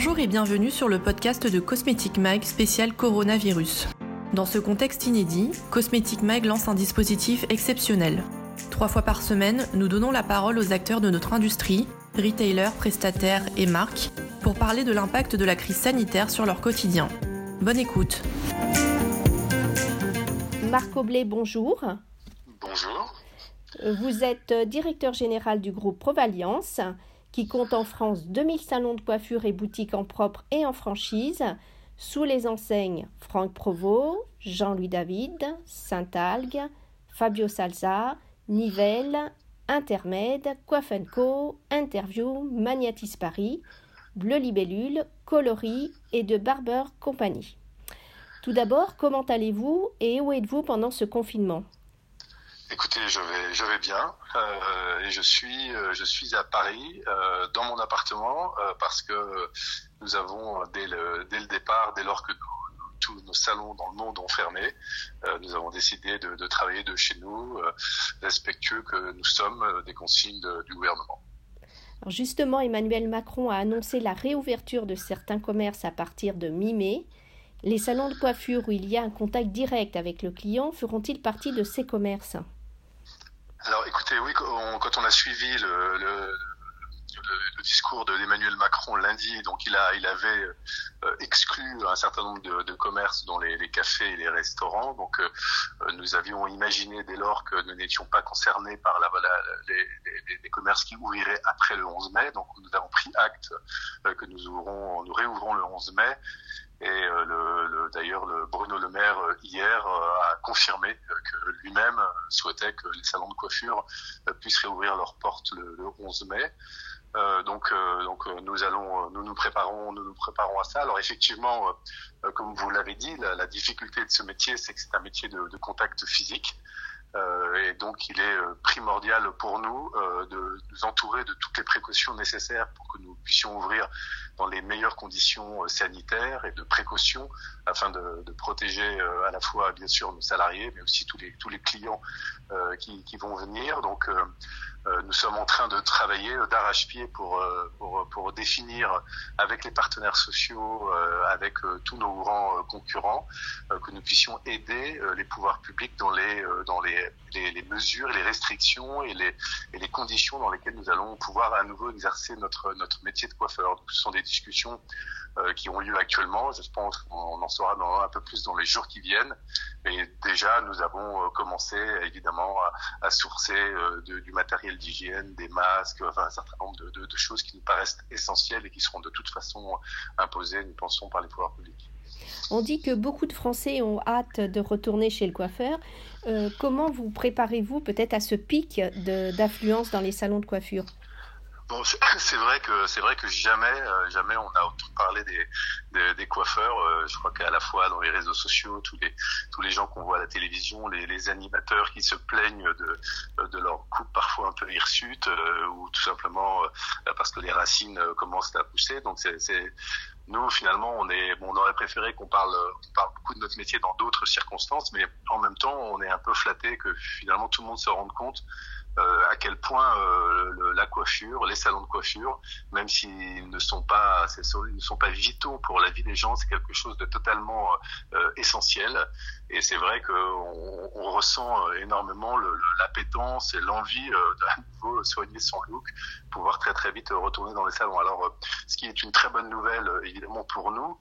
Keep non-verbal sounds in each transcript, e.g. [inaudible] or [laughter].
Bonjour et bienvenue sur le podcast de Cosmetic Mag spécial coronavirus. Dans ce contexte inédit, Cosmetic Mag lance un dispositif exceptionnel. Trois fois par semaine, nous donnons la parole aux acteurs de notre industrie, retailers, prestataires et marques, pour parler de l'impact de la crise sanitaire sur leur quotidien. Bonne écoute. Marc Oblet, bonjour. Bonjour. Vous êtes directeur général du groupe Provaliance qui compte en France 2000 salons de coiffure et boutiques en propre et en franchise, sous les enseignes Franck Provost, Jean-Louis David, Saint-Algue, Fabio Salza, Nivelle, Intermède, Co, Interview, Magnatis Paris, Bleu Libellule, Coloris et de Barber Compagnie. Tout d'abord, comment allez-vous et où êtes-vous pendant ce confinement? Écoutez, je vais, je vais bien euh, et je suis, euh, je suis à Paris euh, dans mon appartement parce que nous avons dès le, dès le départ, dès lors que tous nos salons dans le monde ont fermé, nous avons décidé de, travailler de chez nous, respectueux que nous sommes des consignes du gouvernement. Alors justement, Emmanuel Macron a annoncé la réouverture de certains commerces à partir de mi-mai. Les salons de coiffure où il y a un contact direct avec le client feront-ils partie de ces commerces? Alors écoutez, oui, quand on a suivi le, discours d'Emmanuel Macron lundi, donc il, a, il avait euh, exclu un certain nombre de, commerces dont les, cafés et les restaurants. Donc euh, nous avions imaginé dès lors que nous n'étions pas concernés par la, la les, commerces qui ouvriraient après le 11 mai. Donc nous avons pris acte euh, que nous, ouvrons, nous réouvrons le 11 mai. Et euh, le, d'ailleurs, le Bruno Le Maire euh, hier euh, a confirmé que lui-même souhaitait que les salons de coiffure puissent réouvrir leurs portes le, 11 mai. Euh, donc, donc nous allons, nous nous préparons, nous nous préparons à ça. Alors effectivement, comme vous l'avez dit, la, la, difficulté de ce métier, c'est que c'est un métier de, de contact physique. Euh, et donc, il est euh, primordial pour nous euh, de nous entourer de toutes les précautions nécessaires pour que nous puissions ouvrir dans les meilleures conditions sanitaires et de précaution afin de, protéger à la fois, bien sûr, nos salariés, mais aussi tous les clients qui, vont venir. Nous sommes en train de travailler d'arrache-pied pour, euh, pour, pour, définir avec les partenaires sociaux, euh, avec tous nos grands concurrents, que nous puissions aider les pouvoirs publics dans les, dans les, les, mesures, les restrictions et les, et les conditions dans lesquelles nous allons pouvoir à nouveau exercer notre, notre métier de coiffeur. Ce sont des discussions euh, qui ont lieu actuellement. Je pense qu'on en saura un peu plus dans les jours qui viennent. Mais déjà, nous avons euh, commencé évidemment à, sourcer euh, du matériel d'hygiène, des masques, enfin un certain nombre de, choses qui nous paraissent essentielles et qui seront de toute façon imposées, nous pensons, par les pouvoirs publics. On dit que beaucoup de Français ont hâte de retourner chez le coiffeur. Euh, comment vous préparez-vous peut-être à ce pic d'affluence dans les salons de coiffure? Bon, [laughs] c'est vrai que c'est vrai que jamais euh, jamais on a parlé des des, des coiffeurs. Euh, je crois qu'à la fois dans les réseaux sociaux, tous les tous les gens qu'on voit à la télévision, les, les animateurs qui se plaignent de de leur coupe parfois un peu hirsute euh, ou tout simplement parce que les racines commencent à pousser. Donc c'est nous finalement on est bon, on aurait préféré qu'on parle on parle beaucoup de notre métier dans d'autres circonstances, mais en même temps on est un peu flatté que finalement tout le monde se rende compte euh, à quel point euh, la coiffure, les salons de coiffure, même s'ils ne sont pas, ne sont pas vitaux pour la vie des gens, c'est quelque chose de totalement euh, essentiel. Et c'est vrai qu'on on ressent énormément l'appétence et l'envie de nouveau soigner son look, pouvoir très très vite retourner dans les salons. Alors, ce qui est une très bonne nouvelle évidemment pour nous,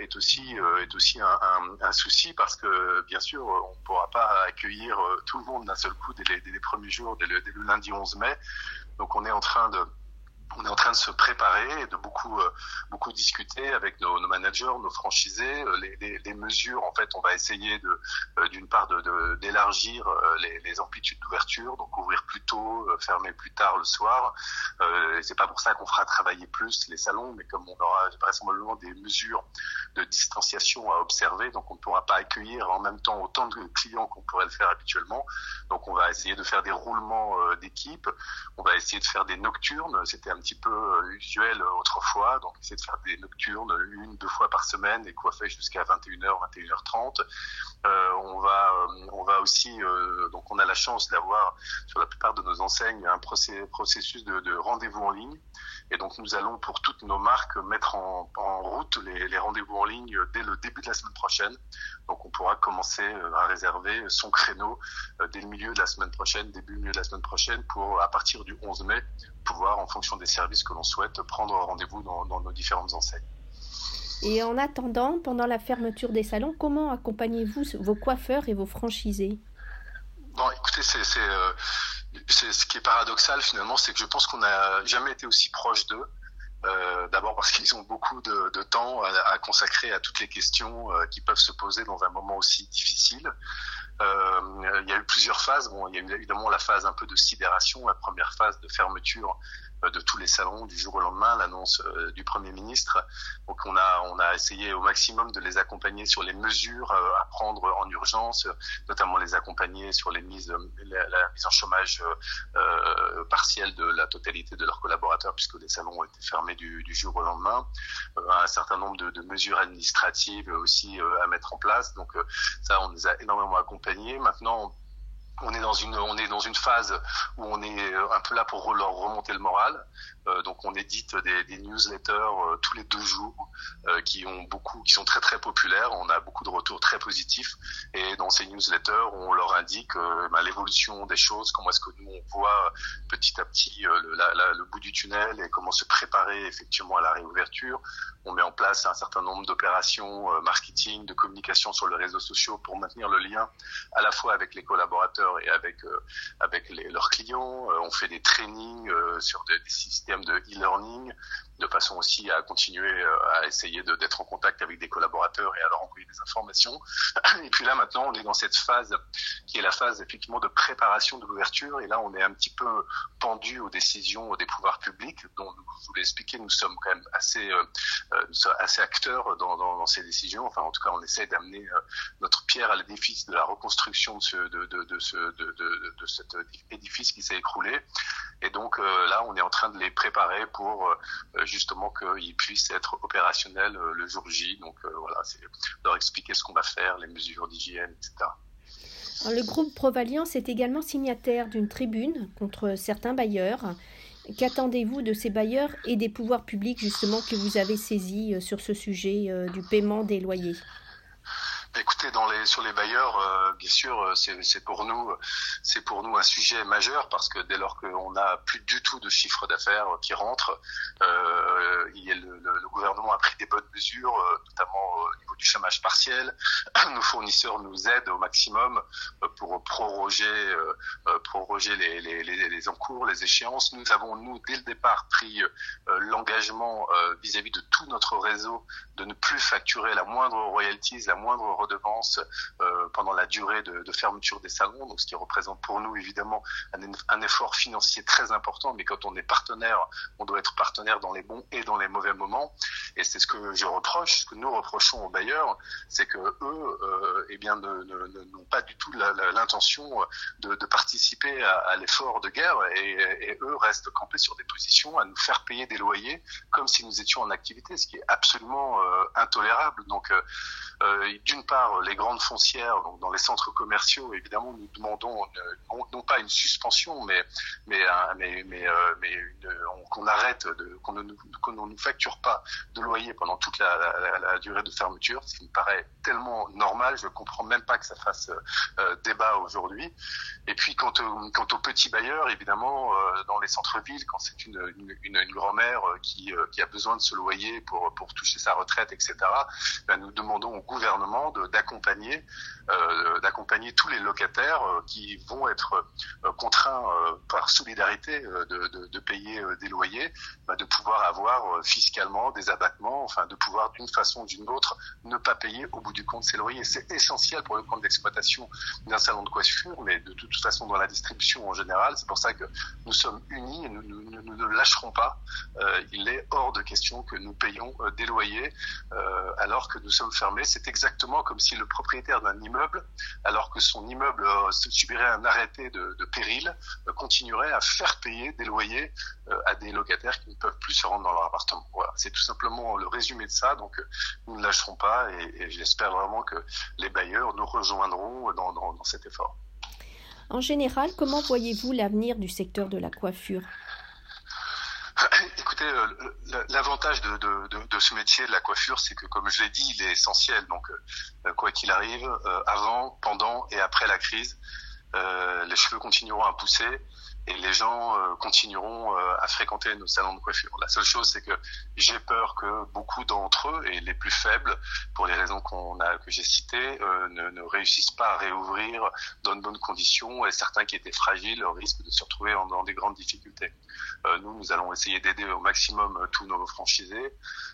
est aussi est aussi un, un, un, souci parce que bien sûr on ne pourra pas accueillir tout le monde d'un seul coup dès les, dès les premiers jours dès le, dès le lundi 11 mai. Donc on est en train de on est en train de se préparer et de beaucoup euh, beaucoup discuter avec nos, nos, managers, nos franchisés, euh, les, les, les, mesures. En fait, on va essayer de euh, d'une part de d'élargir les, les, amplitudes d'ouverture, donc ouvrir plus tôt, fermer plus tard le soir. Euh, c'est pas pour ça qu'on fera travailler plus les salons, mais comme on aura vraisemblablement des mesures de distanciation à observer, donc on ne pourra pas accueillir en même temps autant de clients qu'on pourrait le faire habituellement. Donc on va essayer de faire des roulements d'équipe, on va essayer de faire des nocturnes. C'était un petit peu euh, usuel euh, autrefois, donc essayer de faire des nocturnes une, deux fois par semaine et coiffer jusqu'à 21h, 21h30. Euh, on va, on va aussi, donc on a la chance d'avoir sur la plupart de nos enseignes un processus de rendez-vous en ligne Et donc nous allons pour toutes nos marques mettre en, route les, rendez-vous en ligne dès le début de la semaine prochaine. Donc on pourra commencer à réserver son créneau dès le milieu de la semaine prochaine, début milieu de la semaine prochaine, pour à partir du 11 mai pouvoir, en fonction des services que l'on souhaite, prendre rendez-vous dans, dans nos différentes enseignes. Et en attendant, pendant la fermeture des salons, comment accompagnez-vous vos coiffeurs et vos franchisés? Bon, écoutez, euh, c'est ce qui est paradoxal finalement, c'est que je pense qu'on n'a jamais été aussi proche d'eux. Euh, D'abord parce qu'ils ont beaucoup de, temps à, à, consacrer à toutes les questions euh, qui peuvent se poser dans un moment aussi difficile. Euh, il y a eu plusieurs phases. Bon, il y a eu évidemment la phase un peu de sidération, la première phase de fermeture euh, de tous les salons du jour au lendemain, l'annonce euh, du Premier ministre. Donc on a, on a essayé au maximum de les accompagner sur les mesures euh, à prendre en urgence, notamment les accompagner sur les mises, la, mise en chômage euh, partielle de la totalité de leurs collaborateurs, puisque les salons ont été fermés du, jour au lendemain. un certain nombre de, de, mesures administratives aussi à mettre en place. Donc ça, on les a énormément accompagnés. Maintenant, on est dans une on est dans une phase où on est euh, un peu là pour leur remonter le moral. Euh, donc on édite des, newsletters euh, tous les deux jours euh, qui ont beaucoup qui sont très très populaires. On a beaucoup de retours très positifs et dans ces newsletters on leur indique bah, l'évolution des choses, comment est-ce que nous on voit petit à petit le, bout du tunnel et comment se préparer effectivement à la réouverture. On met en place un certain nombre d'opérations marketing, de communication sur les réseaux sociaux pour maintenir le lien à la fois avec les collaborateurs et avec avec leurs clients. On fait des trainings sur des systèmes de e-learning de façon aussi à continuer à essayer d'être en contact avec des collaborateurs et à leur envoyer des informations. [clears throat] Et puis là maintenant, on est dans cette phase qui est la phase effectivement de préparation de l'ouverture. Et là, on est un petit peu pendu aux décisions des pouvoirs publics, dont je vous l'ai expliqué, nous sommes quand même assez euh, assez acteurs dans, ces décisions. Enfin, en tout cas, on essaie d'amener notre pierre à l'édifice de la reconstruction de ce de, ce de, de, cet édifice qui s'est écroulé. Et donc euh, là, on est en train de les préparer pour euh, justement qu'ils puissent être opérationnels euh, le jour J. Donc voilà, c'est leur expliquer ce qu'on va faire, les mesures d'hygiène, etc. le groupe Provalliance est également signataire d'une tribune contre certains bailleurs. Qu'attendez-vous de ces bailleurs et des pouvoirs publics justement que vous avez saisis sur ce sujet du paiement des loyers? Écoutez, dans les, sur les bailleurs, euh, bien sûr, euh, c'est pour nous, c'est pour nous un sujet majeur parce que dès lors qu'on n'a plus du tout de chiffre d'affaires qui rentre, euh, il le, le, gouvernement a pris des bonnes mesures, euh, notamment au niveau du chômage partiel. [clears throat] Nos fournisseurs nous aident au maximum pour proroger, proroger les, les, encours, les échéances. Nous avons nous dès le départ pris l'engagement vis-à-vis de tout notre réseau de ne plus facturer la moindre royalties, la moindre redevance euh, pendant la durée de, fermeture des salons, donc ce qui représente pour nous évidemment un, effort financier très important. Mais quand on est partenaire, on doit être partenaire dans les bons et dans les mauvais moments. Et c'est ce que je reproche, ce que nous reprochons aux bailleurs, c'est que eux, euh, eh bien, n'ont pas du tout l'intention de, participer à, l'effort de guerre, et, et, eux restent campés sur des positions à nous faire payer des loyers comme si nous étions en activité, ce qui est absolument euh, intolérable. Donc, euh, euh d'une part, les grandes foncières, dans les centres commerciaux, évidemment, nous demandons non, non pas une suspension, mais euh, mais qu'on arrête, qu'on ne, nous facture pas de loyer pendant toute la, durée de fermeture, ce qui me paraît tellement normal. Je comprends même pas que ça fasse euh, débat aujourd'hui. Et puis quant, au, quant aux petits bailleurs, évidemment, euh, dans les centres-villes, quand c'est une, grand-mère qui, euh, a besoin de se loyer pour, toucher sa retraite, etc., ben, nous demandons au gouvernement d'accompagner euh, d'accompagner tous les locataires euh, qui vont être euh, contraints par solidarité de, payer des loyers, bah, de pouvoir avoir fiscalement des abattements, enfin de pouvoir d'une façon ou d'une autre ne pas payer au bout du compte ces loyers. C'est essentiel pour le compte d'exploitation d'un salon de coiffure, mais de toute façon dans la distribution en général. C'est pour ça que nous sommes unis et nous, ne lâcherons pas. Euh, il est hors de question que nous payons euh, des loyers euh, alors que nous sommes fermés. C'est exactement comme si le propriétaire d'un immeuble alors que son immeuble euh, subirait un arrêté de, péril, euh, continuerait à faire payer des loyers euh, à des locataires qui ne peuvent plus se rendre dans leur appartement. Voilà, c'est tout simplement le résumé de ça. Donc, nous ne lâcherons pas et, j'espère vraiment que les bailleurs nous rejoindront dans cet effort. En général, comment voyez-vous l'avenir du secteur de la coiffure? Écoutez, l'avantage de, de, ce métier de la coiffure, c'est que, comme je l'ai dit, il est essentiel. Donc, quoi qu'il arrive, avant, pendant et après la crise, les cheveux continueront à pousser et les gens euh, continueront euh, à fréquenter nos salons de coiffure. La seule chose, c'est que j'ai peur que beaucoup d'entre eux, et les plus faibles, pour les raisons qu'on a que j'ai citées, euh, ne, ne, réussissent pas à réouvrir dans de bonnes conditions, et certains qui étaient fragiles risquent de se retrouver dans des grandes difficultés. nous, nous allons essayer d'aider au maximum tous nos franchisés.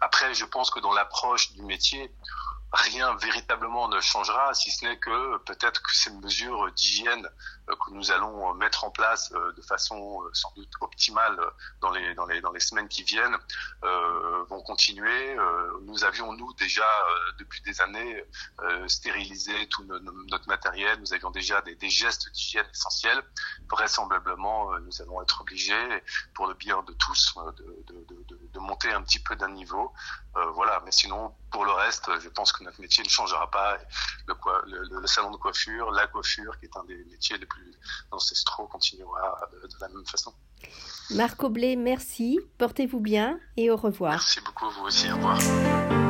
Après, je pense que dans l'approche du métier, rien véritablement ne changera, si ce n'est que peut-être que ces mesures d'hygiène euh, que nous allons mettre en place euh, de façon euh, sans doute optimale dans les dans les dans les semaines qui viennent vont continuer. Nous avions nous déjà depuis des années stérilisé tout notre matériel. Nous avions déjà des, gestes d'hygiène essentiels. Vraisemblablement, nous allons être obligés, pour le bien de tous, de, de, de, de monter un petit peu d'un niveau. voilà. Mais sinon, pour le reste, je pense que notre métier ne changera pas. Le, le, salon de coiffure, la coiffure, qui est un des métiers les plus ancestraux, continuera de, la même façon. Marc Oblet, merci. Portez-vous bien et au revoir. Merci beaucoup, vous aussi. Au revoir.